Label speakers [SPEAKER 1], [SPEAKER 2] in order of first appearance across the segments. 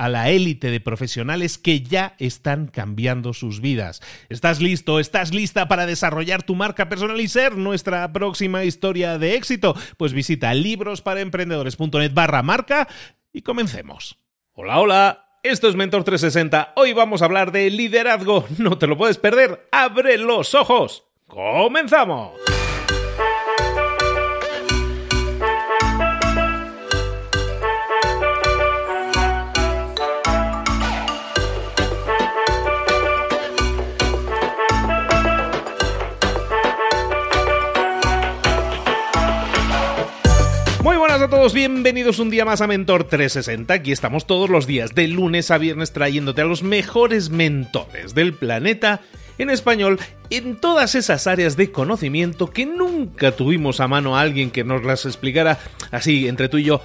[SPEAKER 1] a la élite de profesionales que ya están cambiando sus vidas. ¿Estás listo? ¿Estás lista para desarrollar tu marca personal y ser nuestra próxima historia de éxito? Pues visita librosparaemprendedores.net barra marca y comencemos. Hola, hola. Esto es Mentor 360. Hoy vamos a hablar de liderazgo. No te lo puedes perder. Abre los ojos. ¡Comenzamos! A todos, bienvenidos un día más a Mentor 360. Aquí estamos todos los días, de lunes a viernes, trayéndote a los mejores mentores del planeta en español en todas esas áreas de conocimiento que nunca tuvimos a mano a alguien que nos las explicara así entre tú y yo,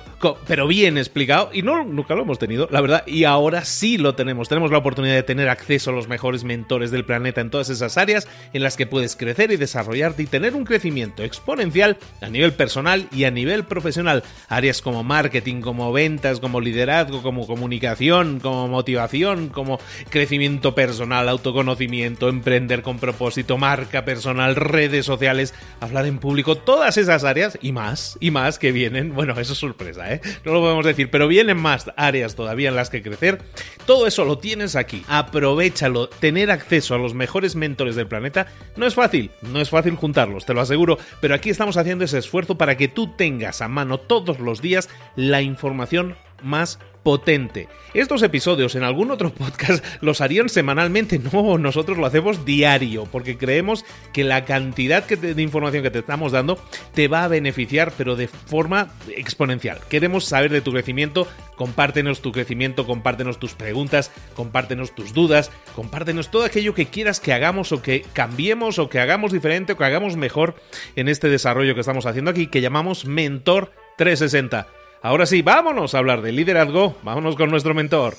[SPEAKER 1] pero bien explicado, y nunca lo hemos tenido, la verdad, y ahora sí lo tenemos. Tenemos la oportunidad de tener acceso a los mejores mentores del planeta en todas esas áreas en las que puedes crecer y desarrollarte y tener un crecimiento exponencial a nivel personal y a nivel profesional. Áreas como marketing, como ventas, como liderazgo, como comunicación, como motivación, como crecimiento personal, autoconocimiento, emprender con propósito marca personal, redes sociales, hablar en público, todas esas áreas y más, y más que vienen, bueno, eso es sorpresa, ¿eh? No lo podemos decir, pero vienen más áreas todavía en las que crecer. Todo eso lo tienes aquí, aprovechalo, tener acceso a los mejores mentores del planeta no es fácil, no es fácil juntarlos, te lo aseguro, pero aquí estamos haciendo ese esfuerzo para que tú tengas a mano todos los días la información más potente. Estos episodios en algún otro podcast los harían semanalmente, no, nosotros lo hacemos diario, porque creemos que la cantidad de información que te estamos dando te va a beneficiar, pero de forma exponencial. Queremos saber de tu crecimiento, compártenos tu crecimiento, compártenos tus preguntas, compártenos tus dudas, compártenos todo aquello que quieras que hagamos o que cambiemos o que hagamos diferente o que hagamos mejor en este desarrollo que estamos haciendo aquí, que llamamos Mentor 360. Ahora sí, vámonos a hablar de liderazgo. Vámonos con nuestro mentor.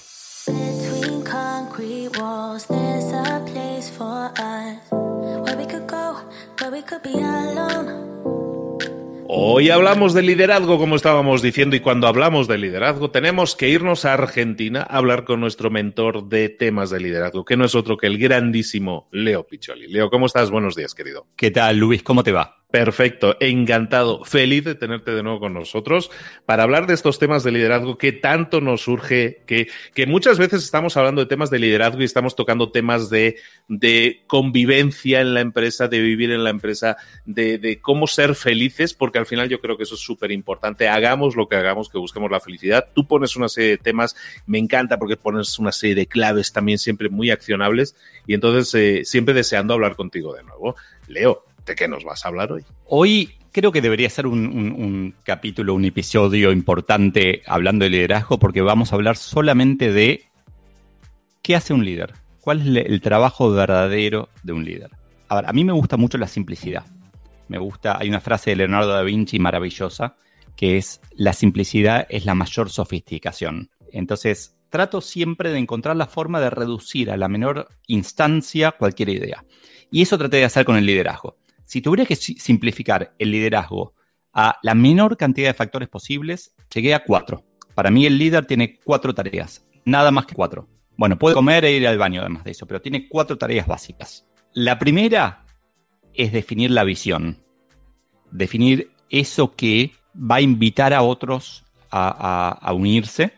[SPEAKER 1] Hoy hablamos de liderazgo, como estábamos diciendo, y cuando hablamos de liderazgo tenemos que irnos a Argentina a hablar con nuestro mentor de temas de liderazgo, que no es otro que el grandísimo Leo Picholi. Leo, ¿cómo estás? Buenos días, querido.
[SPEAKER 2] ¿Qué tal, Luis? ¿Cómo te va?
[SPEAKER 1] Perfecto, encantado, feliz de tenerte de nuevo con nosotros para hablar de estos temas de liderazgo que tanto nos surge, que, que muchas veces estamos hablando de temas de liderazgo y estamos tocando temas de, de convivencia en la empresa, de vivir en la empresa, de, de cómo ser felices, porque al final yo creo que eso es súper importante. Hagamos lo que hagamos, que busquemos la felicidad. Tú pones una serie de temas, me encanta porque pones una serie de claves también siempre muy accionables y entonces eh, siempre deseando hablar contigo de nuevo. Leo, ¿De qué nos vas a hablar hoy?
[SPEAKER 2] Hoy creo que debería ser un, capítulo, un episodio importante hablando de liderazgo, porque vamos a hablar solamente de qué hace un líder, cuál es el trabajo verdadero de un líder. A a mí me gusta mucho la simplicidad. Me gusta, hay una frase de Leonardo da Vinci maravillosa, que es, la simplicidad es la mayor sofisticación. Entonces, trato siempre de encontrar la forma de reducir a la menor instancia cualquier idea. Y eso traté de hacer con el liderazgo. Si tuviera que simplificar el liderazgo a la menor cantidad de factores posibles, llegué a cuatro. Para mí el líder tiene cuatro tareas, nada más que cuatro. Bueno, puede comer e ir al baño además de eso, pero tiene cuatro tareas básicas. La primera es definir la visión, definir eso que va a invitar a otros a, unirse,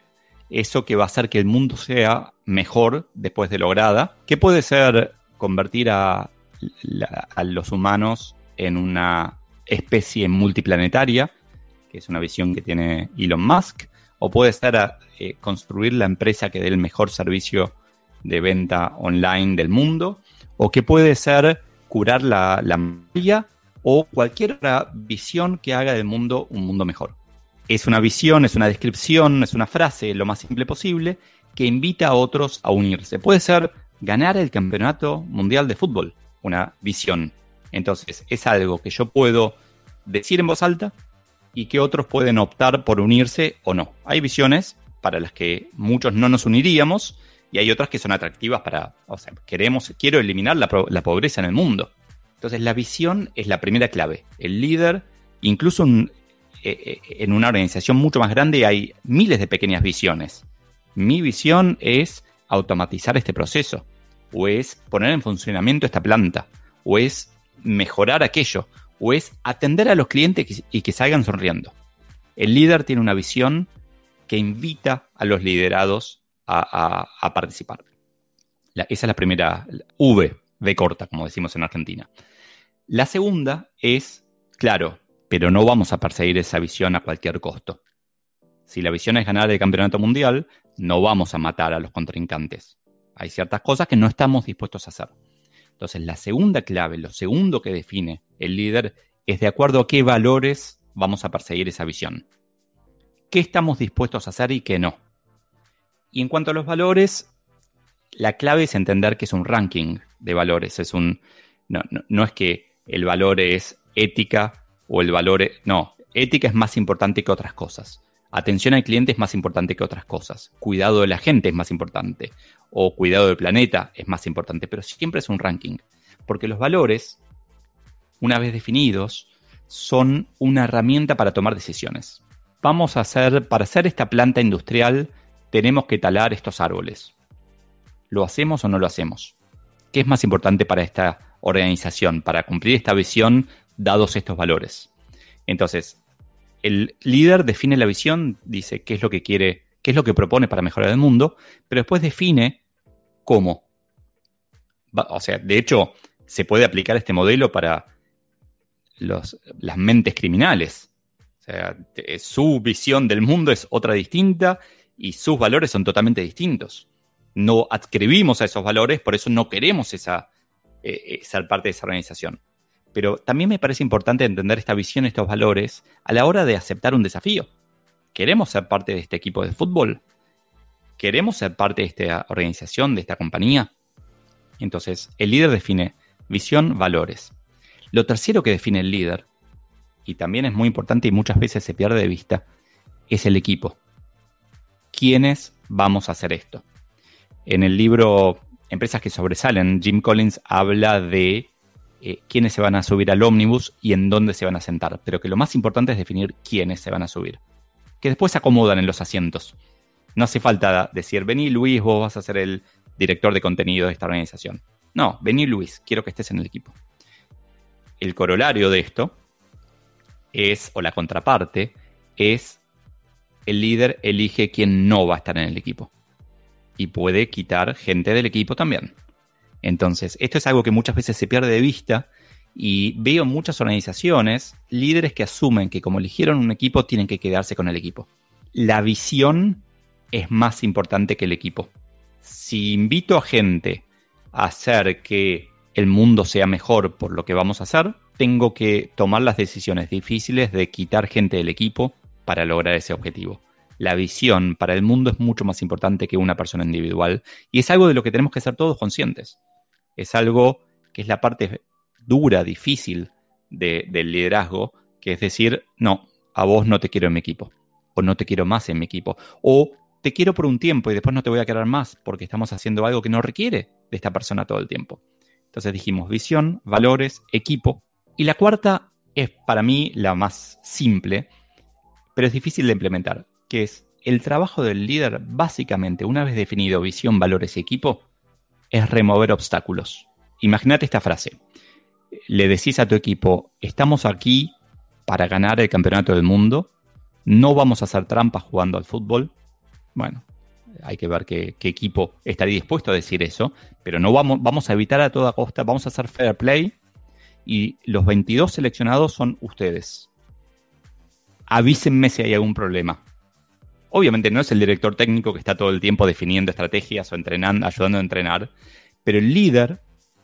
[SPEAKER 2] eso que va a hacer que el mundo sea mejor después de lograda, que puede ser convertir a, a los humanos en una especie multiplanetaria, que es una visión que tiene Elon Musk, o puede ser eh, construir la empresa que dé el mejor servicio de venta online del mundo, o que puede ser curar la, la o cualquier otra visión que haga del mundo un mundo mejor. Es una visión, es una descripción, es una frase, lo más simple posible, que invita a otros a unirse. Puede ser ganar el campeonato mundial de fútbol, una visión. Entonces, es algo que yo puedo decir en voz alta y que otros pueden optar por unirse o no. Hay visiones para las que muchos no nos uniríamos y hay otras que son atractivas para, o sea, queremos, quiero eliminar la, pobreza en el mundo. Entonces, la visión es la primera clave. El líder, incluso eh, eh, en una organización mucho más grande, hay miles de pequeñas visiones. Mi visión es automatizar este proceso, o es poner en funcionamiento esta planta, o es mejorar aquello, o es atender a los clientes y que salgan sonriendo. El líder tiene una visión que invita a los liderados a, participar. esa es la primera V, V corta, como decimos en Argentina. La segunda es, claro, pero no vamos a perseguir esa visión a cualquier costo. Si la visión es ganar el campeonato mundial, no vamos a matar a los contrincantes. Hay ciertas cosas que no estamos dispuestos a hacer. Entonces, la segunda clave, lo segundo que define el líder es de acuerdo a qué valores vamos a perseguir esa visión. ¿Qué estamos dispuestos a hacer y qué no? Y en cuanto a los valores, la clave es entender que es un ranking de valores. Es un. No, es que el valor es ética o el valor. No, ética es más importante que otras cosas. Atención al cliente es más importante que otras cosas. Cuidado de la gente es más importante. O cuidado del planeta es más importante. Pero siempre es un ranking. Porque los valores, una vez definidos, son una herramienta para tomar decisiones. Vamos a hacer, para hacer esta planta industrial, tenemos que talar estos árboles. ¿Lo hacemos o no lo hacemos? ¿Qué es más importante para esta organización, para cumplir esta visión, dados estos valores? Entonces, el líder define la visión, dice qué es lo que quiere, qué es lo que propone para mejorar el mundo, pero después define cómo. O sea, de hecho, se puede aplicar este modelo para las mentes criminales. O sea, su visión del mundo es otra distinta y sus valores son totalmente distintos. No adscribimos a esos valores, por eso no queremos esa, eh, ser parte de esa organización. Pero también me parece importante entender esta visión, estos valores, a la hora de aceptar un desafío. ¿Queremos ser parte de este equipo de fútbol? ¿Queremos ser parte de esta organización, de esta compañía? Entonces, el líder define visión, valores. Lo tercero que define el líder, y también es muy importante y muchas veces se pierde de vista, es el equipo. ¿Quiénes vamos a hacer esto? En el libro Empresas que sobresalen, Jim Collins habla de eh, quiénes se van a subir al ómnibus y en dónde se van a sentar, pero que lo más importante es definir quiénes se van a subir. Que después se acomodan en los asientos. No hace falta decir, vení Luis, vos vas a ser el director de contenido de esta organización. No, vení Luis, quiero que estés en el equipo. El corolario de esto es, o la contraparte, es el líder elige quién no va a estar en el equipo. Y puede quitar gente del equipo también. Entonces, esto es algo que muchas veces se pierde de vista y veo muchas organizaciones, líderes que asumen que como eligieron un equipo, tienen que quedarse con el equipo. La visión es más importante que el equipo. Si invito a gente a hacer que el mundo sea mejor por lo que vamos a hacer, tengo que tomar las decisiones difíciles de quitar gente del equipo para lograr ese objetivo. La visión para el mundo es mucho más importante que una persona individual y es algo de lo que tenemos que ser todos conscientes es algo que es la parte dura, difícil del liderazgo, que es decir, no, a vos no te quiero en mi equipo, o no te quiero más en mi equipo, o te quiero por un tiempo y después no te voy a querer más porque estamos haciendo algo que no requiere de esta persona todo el tiempo. Entonces dijimos visión, valores, equipo. Y la cuarta es para mí la más simple, pero es difícil de implementar, que es el trabajo del líder básicamente, una vez definido visión, valores y equipo, es remover obstáculos. Imagínate esta frase. Le decís a tu equipo, estamos aquí para ganar el campeonato del mundo, no vamos a hacer trampas jugando al fútbol. Bueno, hay que ver qué, equipo estaría dispuesto a decir eso, pero no vamos, vamos a evitar a toda costa, vamos a hacer fair play y los 22 seleccionados son ustedes. Avísenme si hay algún problema. Obviamente no es el director técnico que está todo el tiempo definiendo estrategias o entrenando, ayudando a entrenar, pero el líder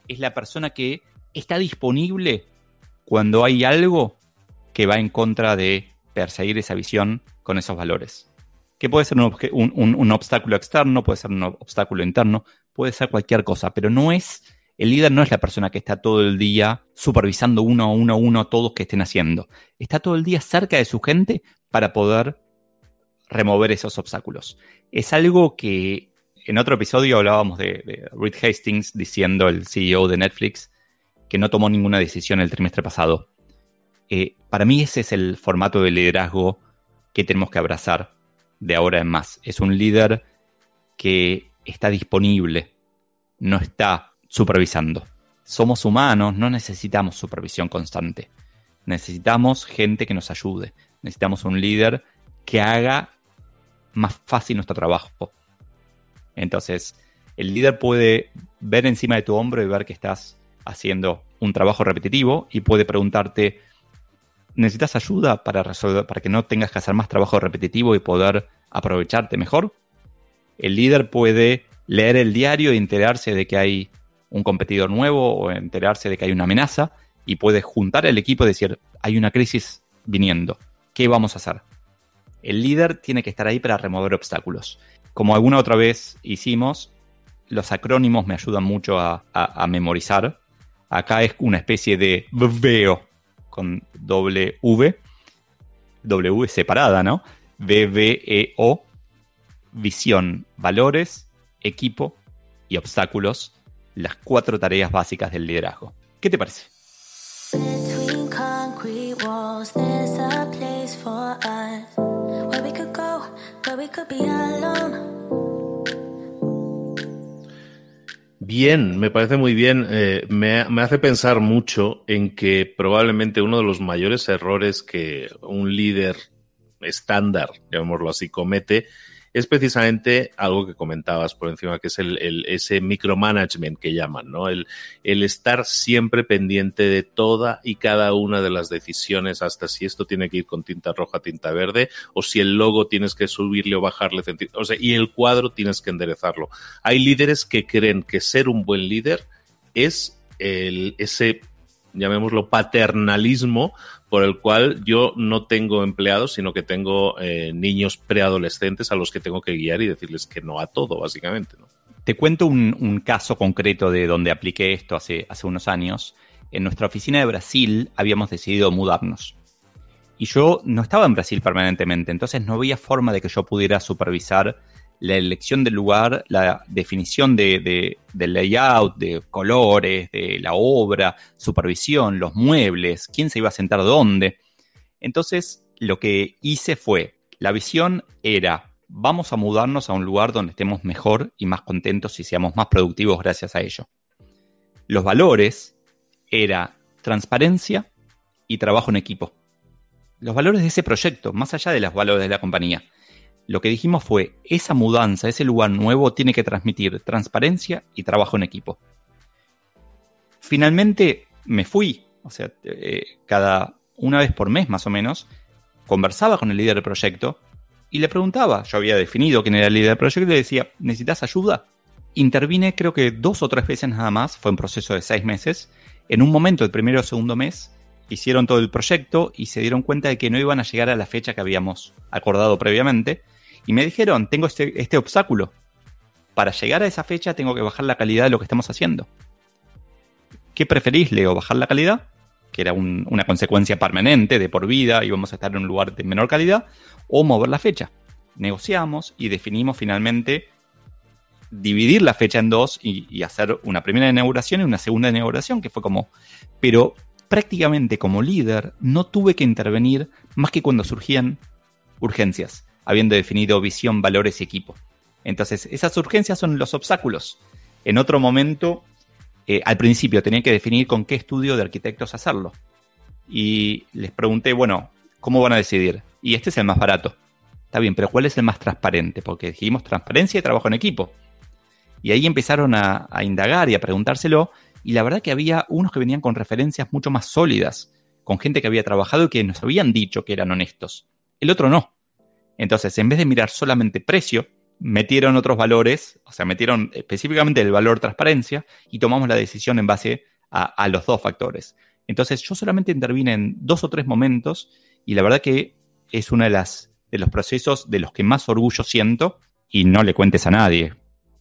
[SPEAKER 2] es la persona que está disponible cuando hay algo que va en contra de perseguir esa visión con esos valores. Que puede ser un, obstáculo externo, puede ser un obstáculo interno, puede ser cualquier cosa, pero no es, el líder no es la persona que está todo el día supervisando uno a uno a uno todos que estén haciendo. Está todo el día cerca de su gente para poder remover esos obstáculos. Es algo que en otro episodio hablábamos de, Reed Hastings diciendo, el CEO de Netflix, que no tomó ninguna decisión el trimestre pasado. Eh, para mí ese es el formato de liderazgo que tenemos que abrazar de ahora en más. Es un líder que está disponible, no está supervisando. Somos humanos, no necesitamos supervisión constante. Necesitamos gente que nos ayude. Necesitamos un líder que haga más fácil nuestro trabajo. Entonces, el líder puede ver encima de tu hombro y ver que estás haciendo un trabajo repetitivo y puede preguntarte, ¿necesitas ayuda para resolver, para que no tengas que hacer más trabajo repetitivo y poder aprovecharte mejor? El líder puede leer el diario y enterarse de que hay un competidor nuevo o enterarse de que hay una amenaza y puede juntar el equipo y decir, hay una crisis viniendo, ¿qué vamos a hacer? El líder tiene que estar ahí para remover obstáculos. Como alguna otra vez hicimos, los acrónimos me ayudan mucho a, memorizar. Acá es una especie de VEO con doble V, W separada, ¿no? VVEO, visión, valores, equipo y obstáculos, las cuatro tareas básicas del liderazgo. ¿Qué te parece?
[SPEAKER 1] Bien, me parece muy bien. Eh, me, me, hace pensar mucho en que probablemente uno de los mayores errores que un líder estándar, llamémoslo así, comete es precisamente algo que comentabas por encima, que es el, ese micromanagement que llaman, ¿no? El, estar siempre pendiente de toda y cada una de las decisiones, hasta si esto tiene que ir con tinta roja, tinta verde, o si el logo tienes que subirle o bajarle, o sea, y el cuadro tienes que enderezarlo. Hay líderes que creen que ser un buen líder es el, ese llamémoslo paternalismo por el cual yo no tengo empleados, sino que tengo eh, niños preadolescentes a los que tengo que guiar y decirles que no a todo, básicamente. ¿no?
[SPEAKER 2] Te cuento un, caso concreto de donde apliqué esto hace, hace unos años. En nuestra oficina de Brasil habíamos decidido mudarnos. Y yo no estaba en Brasil permanentemente, entonces no había forma de que yo pudiera supervisar la elección del lugar, la definición de, del layout, de colores, de la obra, supervisión, los muebles, quién se iba a sentar dónde. Entonces, lo que hice fue, la visión era, vamos a mudarnos a un lugar donde estemos mejor y más contentos y seamos más productivos gracias a ello. Los valores era transparencia y trabajo en equipo. Los valores de ese proyecto, más allá de los valores de la compañía lo que dijimos fue, esa mudanza, ese lugar nuevo tiene que transmitir transparencia y trabajo en equipo. Finalmente me fui, o sea, eh, cada una vez por mes más o menos, conversaba con el líder del proyecto y le preguntaba, yo había definido quién era el líder del proyecto y le decía, ¿necesitas ayuda? Intervine creo que dos o tres veces nada más, fue un proceso de seis meses. En un momento, el primero o segundo mes, hicieron todo el proyecto y se dieron cuenta de que no iban a llegar a la fecha que habíamos acordado previamente y me dijeron, tengo este, este obstáculo. Para llegar a esa fecha tengo que bajar la calidad de lo que estamos haciendo. ¿Qué preferís, Leo? ¿Bajar la calidad que era una consecuencia permanente de por vida, íbamos a estar en un lugar de menor calidad, o mover la fecha. Negociamos y definimos finalmente dividir la fecha en dos y, hacer una primera inauguración y una segunda inauguración, que fue como... Pero prácticamente como líder no tuve que intervenir más que cuando surgían urgencias, habiendo definido visión, valores y equipo. Entonces, esas urgencias son los obstáculos. En otro momento, eh, al principio tenía que definir con qué estudio de arquitectos hacerlo. Y les pregunté, bueno, ¿cómo van a decidir? Y este es el más barato. Está bien, pero ¿cuál es el más transparente? Porque dijimos transparencia y trabajo en equipo. Y ahí empezaron a, indagar y a preguntárselo. Y la verdad que había unos que venían con referencias mucho más sólidas, con gente que había trabajado y que nos habían dicho que eran honestos. El otro no. Entonces, en vez de mirar solamente precio, metieron otros valores, o sea, metieron específicamente el valor transparencia y tomamos la decisión en base a, los dos factores. Entonces, yo solamente intervine en dos o tres momentos y la verdad que es uno de, las, de los procesos de los que más orgullo siento y no le cuentes a nadie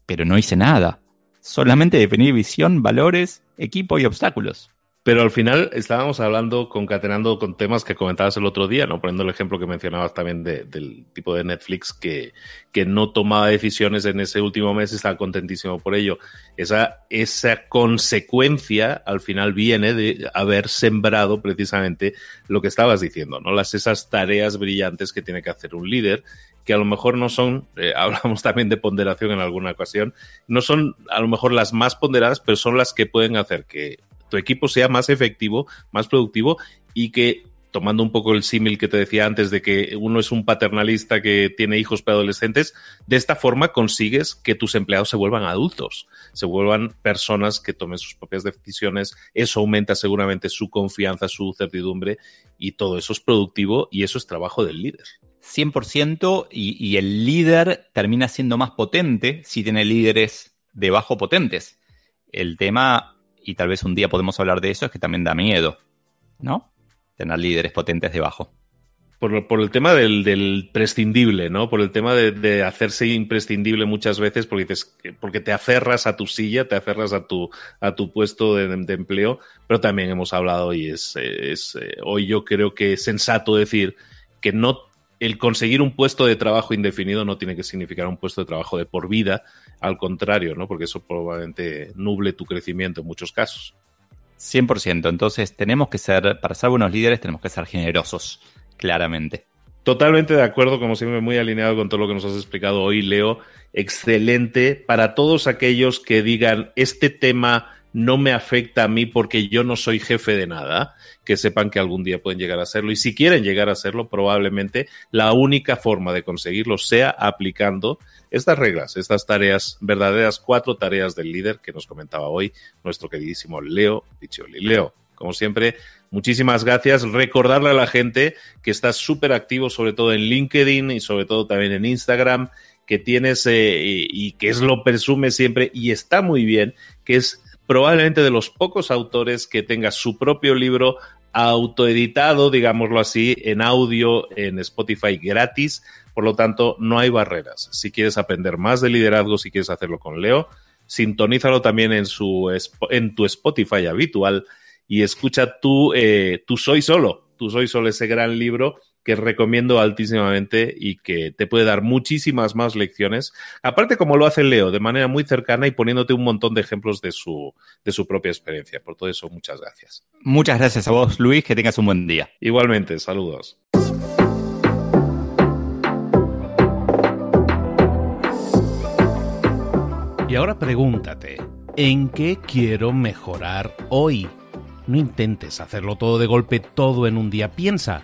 [SPEAKER 2] pero no hice nada. Solamente definí visión, valores, equipo y obstáculos.
[SPEAKER 1] Pero al final estábamos hablando, concatenando con temas que comentabas el otro día, ¿no? Poniendo el ejemplo que mencionabas también del tipo de Netflix que, que no tomaba decisiones en ese último mes y estaba contentísimo por ello. Esa, esa consecuencia al final viene de haber sembrado precisamente lo que estabas diciendo, ¿no? Las, esas tareas brillantes que tiene que hacer un líder que a lo mejor no son, eh, hablamos también de ponderación en alguna ocasión, no son a lo mejor las más ponderadas, pero son las que pueden hacer que tu equipo sea más efectivo, más productivo y que tomando un poco el símil que te decía antes de que uno es un paternalista que tiene hijos preadolescentes, de esta forma consigues que tus empleados se vuelvan adultos, se vuelvan personas que tomen sus propias decisiones, eso aumenta seguramente su confianza, su certidumbre y todo eso es productivo y eso es trabajo del líder.
[SPEAKER 2] 100% y, y el líder termina siendo más potente si tiene líderes debajo potentes. El tema, y tal vez un día podemos hablar de eso, es que también da miedo, ¿no? Tener líderes potentes debajo.
[SPEAKER 1] Por, por el tema del, del, prescindible, ¿no? Por el tema de, hacerse imprescindible muchas veces porque, porque te aferras a tu silla, te aferras a tu, a tu puesto de, de empleo, pero también hemos hablado y es, es eh, hoy yo creo que es sensato decir que no el conseguir un puesto de trabajo indefinido no tiene que significar un puesto de trabajo de por vida, al contrario, ¿no? Porque eso probablemente nuble tu crecimiento en muchos casos.
[SPEAKER 2] 100%. Entonces, tenemos que ser, para ser buenos líderes, tenemos que ser generosos, claramente.
[SPEAKER 1] Totalmente de acuerdo, como siempre, muy alineado con todo lo que nos has explicado hoy, Leo. Excelente. Para todos aquellos que digan, este tema no me afecta a mí porque yo no soy jefe de nada, que sepan que algún día pueden llegar a serlo. Y si quieren llegar a serlo, probablemente la única forma de conseguirlo sea aplicando estas reglas, estas tareas, verdaderas cuatro tareas del líder que nos comentaba hoy nuestro queridísimo Leo Piccioli. Leo, como siempre, muchísimas gracias. Recordarle a la gente que estás súper activo, sobre todo en LinkedIn y sobre todo también en Instagram que tienes eh, y que es lo presume siempre y está muy bien, que es probablemente de los pocos autores que tenga su propio libro autoeditado, digámoslo así, en audio en Spotify gratis. Por lo tanto, no hay barreras. Si quieres aprender más de liderazgo, si quieres hacerlo con Leo, sintonízalo también en, su, en tu Spotify habitual y escucha tú, eh, tú soy solo, tú soy solo ese gran libro que recomiendo altísimamente y que te puede dar muchísimas más lecciones. Aparte, como lo hace Leo, de manera muy cercana y poniéndote un montón de ejemplos de su, de su propia experiencia. Por todo eso, muchas gracias.
[SPEAKER 2] Muchas gracias a vos, Luis. Que tengas un buen día.
[SPEAKER 1] Igualmente, saludos.
[SPEAKER 3] Y ahora pregúntate, ¿en qué quiero mejorar hoy? No intentes hacerlo todo de golpe, todo en un día. Piensa.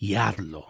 [SPEAKER 3] y hazlo.